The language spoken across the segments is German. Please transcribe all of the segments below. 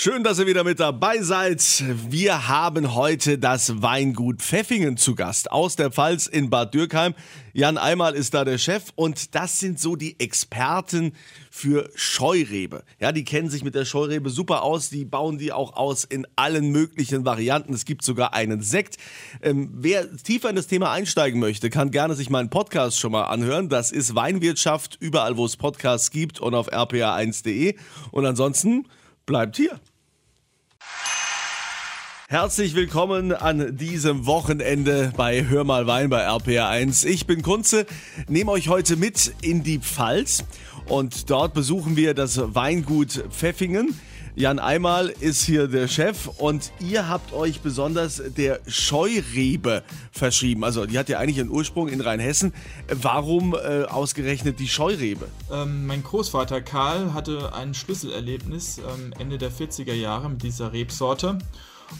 Schön, dass ihr wieder mit dabei seid. Wir haben heute das Weingut Pfeffingen zu Gast aus der Pfalz in Bad Dürkheim. Jan Einmal ist da der Chef und das sind so die Experten für Scheurebe. Ja, die kennen sich mit der Scheurebe super aus. Die bauen die auch aus in allen möglichen Varianten. Es gibt sogar einen Sekt. Ähm, wer tiefer in das Thema einsteigen möchte, kann gerne sich meinen Podcast schon mal anhören. Das ist Weinwirtschaft überall, wo es Podcasts gibt und auf rpa1.de. Und ansonsten bleibt hier. Herzlich willkommen an diesem Wochenende bei Hör mal Wein bei RPR1. Ich bin Kunze, nehme euch heute mit in die Pfalz und dort besuchen wir das Weingut Pfeffingen. Jan Einmal ist hier der Chef und ihr habt euch besonders der Scheurebe verschrieben. Also die hat ja eigentlich einen Ursprung in Rheinhessen. Warum äh, ausgerechnet die Scheurebe? Ähm, mein Großvater Karl hatte ein Schlüsselerlebnis ähm, Ende der 40er Jahre mit dieser Rebsorte.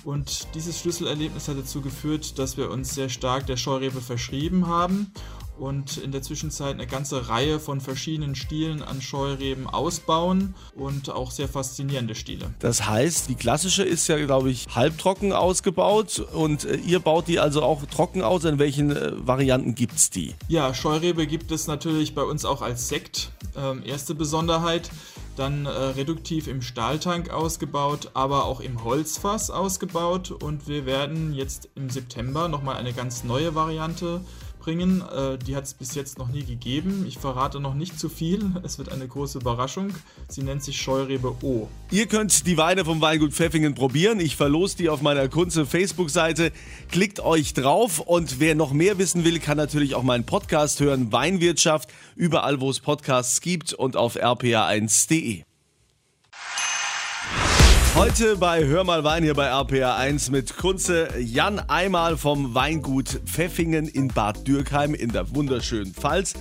Und dieses Schlüsselerlebnis hat dazu geführt, dass wir uns sehr stark der Scheurebe verschrieben haben und in der Zwischenzeit eine ganze Reihe von verschiedenen Stilen an Scheureben ausbauen und auch sehr faszinierende Stile. Das heißt, die klassische ist ja, glaube ich, halbtrocken ausgebaut und äh, ihr baut die also auch trocken aus. In welchen äh, Varianten gibt es die? Ja, Scheurebe gibt es natürlich bei uns auch als Sekt. Ähm, erste Besonderheit dann äh, reduktiv im Stahltank ausgebaut, aber auch im Holzfass ausgebaut. Und wir werden jetzt im September nochmal eine ganz neue Variante bringen. Äh, die hat es bis jetzt noch nie gegeben. Ich verrate noch nicht zu viel. Es wird eine große Überraschung. Sie nennt sich Scheurebe O. Ihr könnt die Weine vom Weingut Pfeffingen probieren. Ich verlose die auf meiner Kunze Facebook-Seite. Klickt euch drauf und wer noch mehr wissen will, kann natürlich auch meinen Podcast hören. Weinwirtschaft, überall wo es Podcasts gibt und auf rpa1.de. Heute bei Hör mal Wein hier bei RPA 1 mit Kunze Jan Einmal vom Weingut Pfeffingen in Bad Dürkheim in der wunderschönen Pfalz.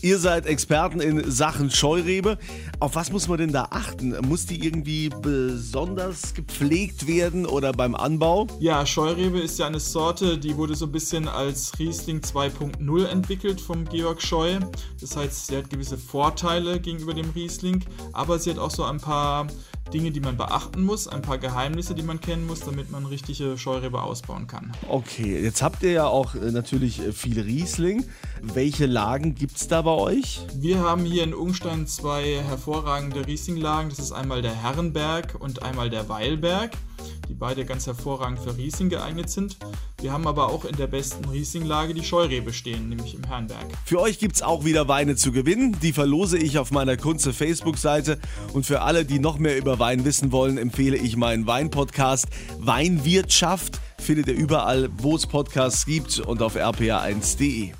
Ihr seid Experten in Sachen Scheurebe. Auf was muss man denn da achten? Muss die irgendwie besonders gepflegt werden oder beim Anbau? Ja, Scheurebe ist ja eine Sorte, die wurde so ein bisschen als Riesling 2.0 entwickelt vom Georg Scheu. Das heißt, sie hat gewisse Vorteile gegenüber dem Riesling, aber sie hat auch so ein paar Dinge, die man beachten muss, ein paar Geheimnisse, die man kennen muss, damit man richtige Scheurebe ausbauen kann. Okay, jetzt habt ihr ja auch äh, natürlich äh, viel Riesling. Welche Lagen gibt es da bei euch? Wir haben hier in Ungstein zwei hervorragende Riesling-Lagen. Das ist einmal der Herrenberg und einmal der Weilberg die beide ganz hervorragend für Riesling geeignet sind. Wir haben aber auch in der besten Riesling-Lage die Scheurebe stehen, nämlich im Herrenberg. Für euch gibt es auch wieder Weine zu gewinnen. Die verlose ich auf meiner Kunze Facebook-Seite. Und für alle, die noch mehr über Wein wissen wollen, empfehle ich meinen Wein-Podcast Weinwirtschaft. Findet ihr überall, wo es Podcasts gibt und auf rpa1.de.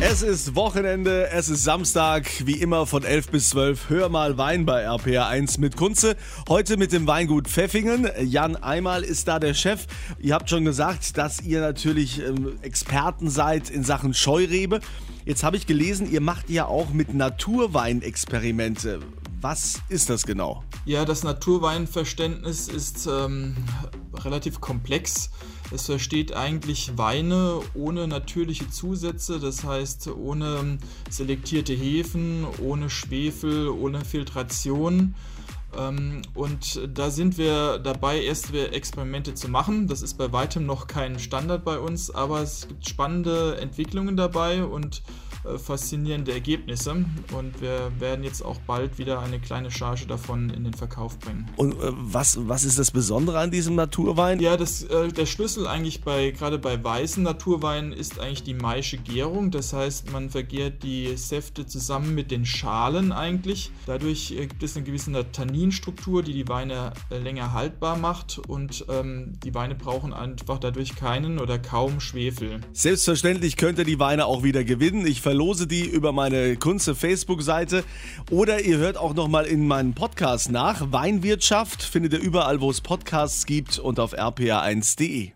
Es ist Wochenende, es ist Samstag, wie immer von 11 bis 12. Hör mal Wein bei RPR1 mit Kunze. Heute mit dem Weingut Pfeffingen. Jan Einmal ist da der Chef. Ihr habt schon gesagt, dass ihr natürlich ähm, Experten seid in Sachen Scheurebe. Jetzt habe ich gelesen, ihr macht ja auch mit Naturweinexperimente. Was ist das genau? Ja, das Naturweinverständnis ist ähm, relativ komplex. Es versteht eigentlich Weine ohne natürliche Zusätze, das heißt ohne selektierte Hefen, ohne Schwefel, ohne Filtration. Ähm, und da sind wir dabei, erste Experimente zu machen. Das ist bei weitem noch kein Standard bei uns, aber es gibt spannende Entwicklungen dabei und faszinierende Ergebnisse und wir werden jetzt auch bald wieder eine kleine Charge davon in den Verkauf bringen. Und äh, was, was ist das Besondere an diesem Naturwein? Ja, das, äh, der Schlüssel eigentlich bei gerade bei weißen Naturweinen ist eigentlich die maische Gärung. Das heißt, man vergärt die Säfte zusammen mit den Schalen eigentlich. Dadurch äh, gibt es eine gewisse Tanninstruktur, die die Weine äh, länger haltbar macht und ähm, die Weine brauchen einfach dadurch keinen oder kaum Schwefel. Selbstverständlich könnt ihr die Weine auch wieder gewinnen. Ich verlose die über meine Kunze Facebook-Seite oder ihr hört auch noch mal in meinem Podcast nach. Weinwirtschaft findet ihr überall, wo es Podcasts gibt und auf rpa1.de.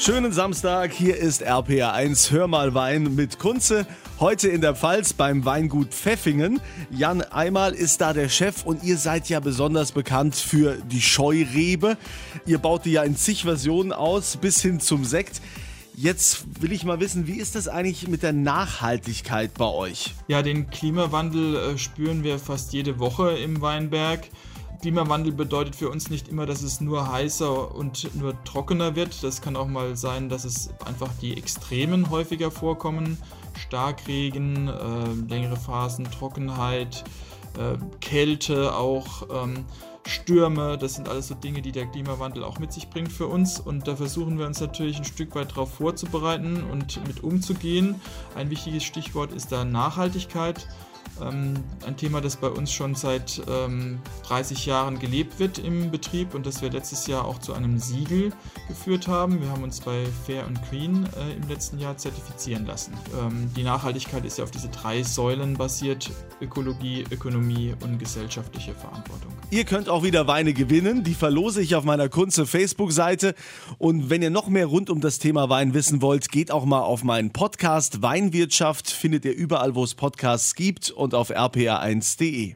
Schönen Samstag, hier ist RPA1 Hör mal Wein mit Kunze. Heute in der Pfalz beim Weingut Pfeffingen. Jan Einmal ist da der Chef und ihr seid ja besonders bekannt für die Scheurebe. Ihr baut die ja in zig Versionen aus, bis hin zum Sekt. Jetzt will ich mal wissen, wie ist das eigentlich mit der Nachhaltigkeit bei euch? Ja, den Klimawandel äh, spüren wir fast jede Woche im Weinberg. Klimawandel bedeutet für uns nicht immer, dass es nur heißer und nur trockener wird. Das kann auch mal sein, dass es einfach die Extremen häufiger vorkommen. Starkregen, äh, längere Phasen, Trockenheit, äh, Kälte auch. Ähm, Stürme, das sind alles so Dinge, die der Klimawandel auch mit sich bringt für uns. Und da versuchen wir uns natürlich ein Stück weit darauf vorzubereiten und mit umzugehen. Ein wichtiges Stichwort ist da Nachhaltigkeit. Ähm, ein Thema, das bei uns schon seit ähm, 30 Jahren gelebt wird im Betrieb und das wir letztes Jahr auch zu einem Siegel geführt haben. Wir haben uns bei Fair und Green äh, im letzten Jahr zertifizieren lassen. Ähm, die Nachhaltigkeit ist ja auf diese drei Säulen basiert: Ökologie, Ökonomie und gesellschaftliche Verantwortung. Ihr könnt auch wieder Weine gewinnen. Die verlose ich auf meiner Kunze Facebook-Seite. Und wenn ihr noch mehr rund um das Thema Wein wissen wollt, geht auch mal auf meinen Podcast Weinwirtschaft. Findet ihr überall, wo es Podcasts gibt und auf rpa1.de.